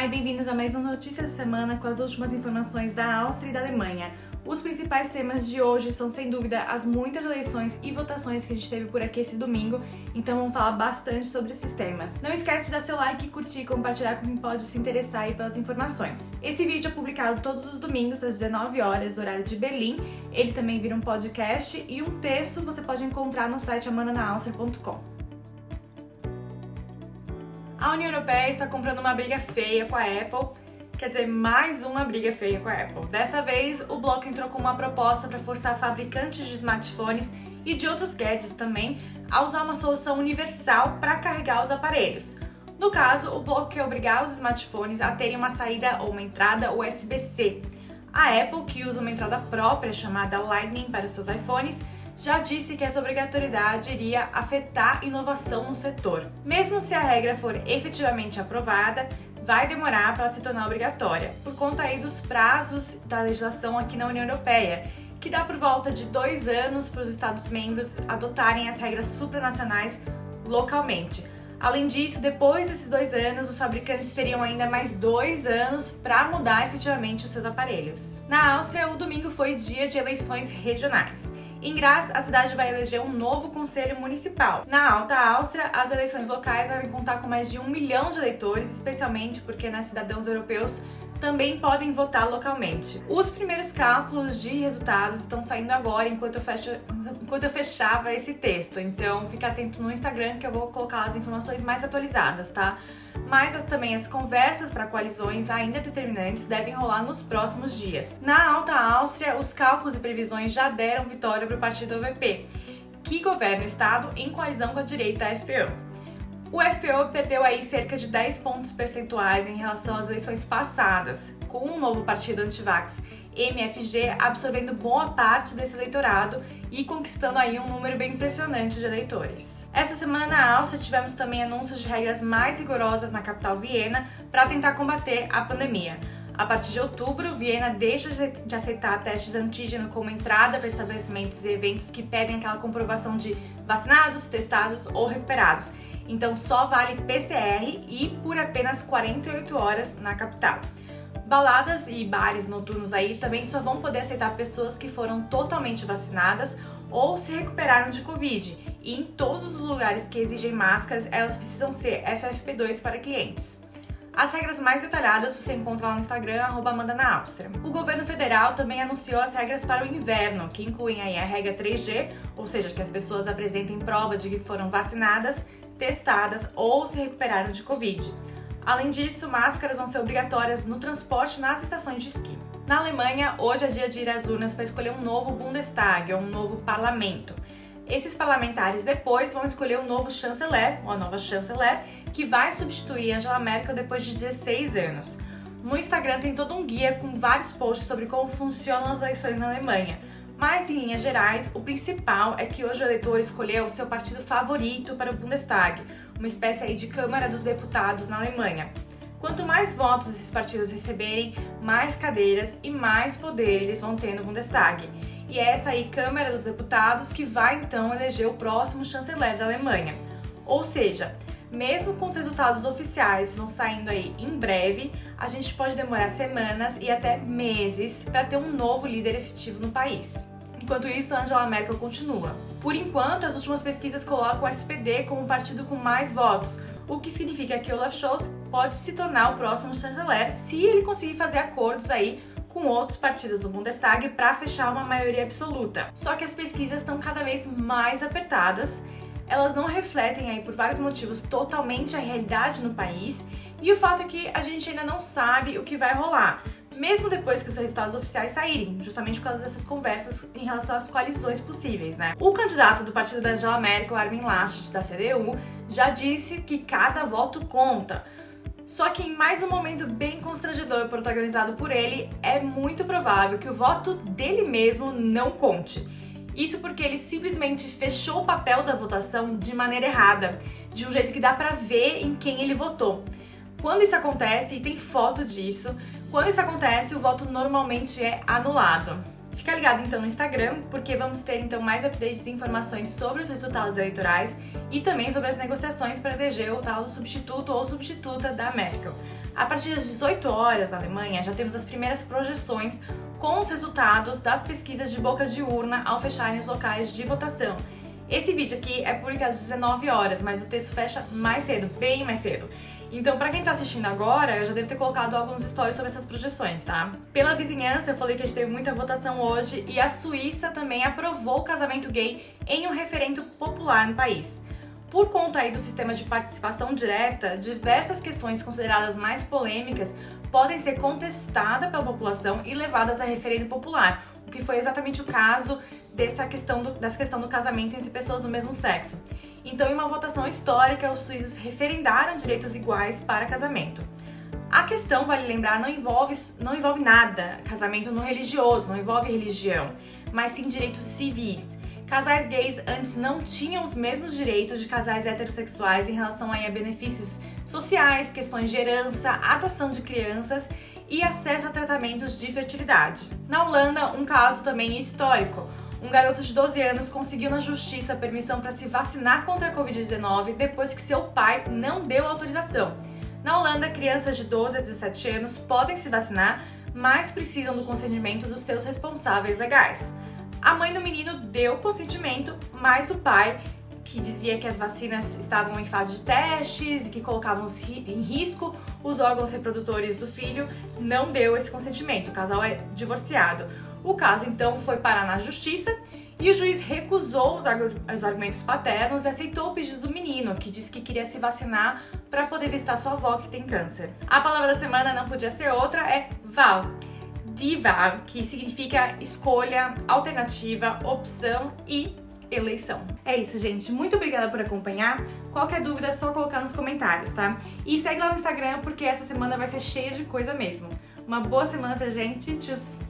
E bem-vindos a mais uma Notícia da Semana com as últimas informações da Áustria e da Alemanha. Os principais temas de hoje são, sem dúvida, as muitas eleições e votações que a gente teve por aqui esse domingo, então vamos falar bastante sobre esses temas. Não esquece de dar seu like, curtir e compartilhar com quem pode se interessar aí pelas informações. Esse vídeo é publicado todos os domingos às 19 horas do horário de Berlim. Ele também vira um podcast e um texto você pode encontrar no site amandanaaustria.com. A União Europeia está comprando uma briga feia com a Apple, quer dizer, mais uma briga feia com a Apple. Dessa vez, o bloco entrou com uma proposta para forçar fabricantes de smartphones e de outros gadgets também a usar uma solução universal para carregar os aparelhos. No caso, o bloco quer obrigar os smartphones a terem uma saída ou uma entrada USB-C. A Apple, que usa uma entrada própria chamada Lightning para os seus iPhones, já disse que essa obrigatoriedade iria afetar inovação no setor. Mesmo se a regra for efetivamente aprovada, vai demorar para se tornar obrigatória, por conta aí dos prazos da legislação aqui na União Europeia, que dá por volta de dois anos para os Estados-membros adotarem as regras supranacionais localmente. Além disso, depois desses dois anos, os fabricantes teriam ainda mais dois anos para mudar efetivamente os seus aparelhos. Na Áustria, o domingo foi dia de eleições regionais. Em Graz, a cidade vai eleger um novo conselho municipal. Na Alta Áustria, as eleições locais devem contar com mais de um milhão de eleitores, especialmente porque nas cidadãos europeus também podem votar localmente. Os primeiros cálculos de resultados estão saindo agora enquanto eu, fecho, enquanto eu fechava esse texto, então fique atento no Instagram que eu vou colocar as informações mais atualizadas, tá? Mas as, também as conversas para coalizões ainda determinantes devem rolar nos próximos dias. Na Alta Áustria, os cálculos e previsões já deram vitória para o partido OVP, que governa o estado em coalizão com a direita FPÖ. O FPO perdeu aí cerca de 10 pontos percentuais em relação às eleições passadas, com o um novo partido antivax MFG absorvendo boa parte desse eleitorado e conquistando aí um número bem impressionante de eleitores. Essa semana na Áustria tivemos também anúncios de regras mais rigorosas na capital Viena para tentar combater a pandemia. A partir de outubro, Viena deixa de aceitar testes antígeno como entrada para estabelecimentos e eventos que pedem aquela comprovação de vacinados, testados ou recuperados então só vale PCR e por apenas 48 horas na capital. Baladas e bares noturnos aí também só vão poder aceitar pessoas que foram totalmente vacinadas ou se recuperaram de Covid. E em todos os lugares que exigem máscaras, elas precisam ser FFP2 para clientes. As regras mais detalhadas você encontra lá no Instagram, Amanda na Áustria. O governo federal também anunciou as regras para o inverno, que incluem aí a regra 3G, ou seja, que as pessoas apresentem prova de que foram vacinadas testadas ou se recuperaram de Covid. Além disso, máscaras vão ser obrigatórias no transporte nas estações de esqui. Na Alemanha, hoje é dia de ir às urnas para escolher um novo Bundestag, ou um novo parlamento. Esses parlamentares depois vão escolher um novo chanceler, ou a nova chanceler, que vai substituir Angela Merkel depois de 16 anos. No Instagram tem todo um guia com vários posts sobre como funcionam as eleições na Alemanha. Mas, em linhas gerais, o principal é que hoje o eleitor escolheu seu partido favorito para o Bundestag, uma espécie aí de Câmara dos Deputados na Alemanha. Quanto mais votos esses partidos receberem, mais cadeiras e mais poder eles vão ter no Bundestag. E é essa aí Câmara dos Deputados que vai então eleger o próximo chanceler da Alemanha. Ou seja, mesmo com os resultados oficiais vão saindo aí em breve, a gente pode demorar semanas e até meses para ter um novo líder efetivo no país. Enquanto isso, Angela Merkel continua. Por enquanto, as últimas pesquisas colocam o SPD como o partido com mais votos, o que significa que Olaf Scholz pode se tornar o próximo chanceler se ele conseguir fazer acordos aí com outros partidos do Bundestag para fechar uma maioria absoluta. Só que as pesquisas estão cada vez mais apertadas elas não refletem aí por vários motivos totalmente a realidade no país e o fato é que a gente ainda não sabe o que vai rolar, mesmo depois que os resultados oficiais saírem, justamente por causa dessas conversas em relação às coalizões possíveis, né? O candidato do partido da Angela Merkel, Armin Laschet, da CDU, já disse que cada voto conta. Só que em mais um momento bem constrangedor protagonizado por ele, é muito provável que o voto dele mesmo não conte. Isso porque ele simplesmente fechou o papel da votação de maneira errada, de um jeito que dá para ver em quem ele votou. Quando isso acontece, e tem foto disso, quando isso acontece, o voto normalmente é anulado. Fica ligado então no Instagram, porque vamos ter então mais updates e informações sobre os resultados eleitorais e também sobre as negociações para eleger o tal do substituto ou substituta da Merkel. A partir das 18 horas na Alemanha, já temos as primeiras projeções com os resultados das pesquisas de boca de urna ao fecharem os locais de votação. Esse vídeo aqui é publicado às 19 horas, mas o texto fecha mais cedo, bem mais cedo. Então, para quem tá assistindo agora, eu já devo ter colocado alguns stories sobre essas projeções, tá? Pela vizinhança, eu falei que a gente teve muita votação hoje e a Suíça também aprovou o casamento gay em um referendo popular no país. Por conta aí do sistema de participação direta, diversas questões consideradas mais polêmicas podem ser contestadas pela população e levadas a referendo popular, o que foi exatamente o caso dessa questão do, dessa questão do casamento entre pessoas do mesmo sexo. Então, em uma votação histórica, os suíços referendaram direitos iguais para casamento. A questão, vale lembrar, não envolve, não envolve nada casamento no religioso, não envolve religião, mas sim direitos civis. Casais gays antes não tinham os mesmos direitos de casais heterossexuais em relação a benefícios sociais, questões de herança, adoção de crianças e acesso a tratamentos de fertilidade. Na Holanda, um caso também histórico. Um garoto de 12 anos conseguiu na justiça permissão para se vacinar contra a Covid-19 depois que seu pai não deu autorização. Na Holanda, crianças de 12 a 17 anos podem se vacinar, mas precisam do consentimento dos seus responsáveis legais. A mãe do menino deu consentimento, mas o pai, que dizia que as vacinas estavam em fase de testes e que colocavam em risco os órgãos reprodutores do filho, não deu esse consentimento. O casal é divorciado. O caso então foi parar na justiça e o juiz recusou os, argumentos paternos e aceitou o pedido do menino, que disse que queria se vacinar para poder visitar sua avó que tem câncer. A palavra da semana não podia ser outra, é Val diva, que significa escolha, alternativa, opção e eleição. É isso, gente. Muito obrigada por acompanhar. Qualquer dúvida é só colocar nos comentários, tá? E segue lá no Instagram porque essa semana vai ser cheia de coisa mesmo. Uma boa semana pra gente. Tchau!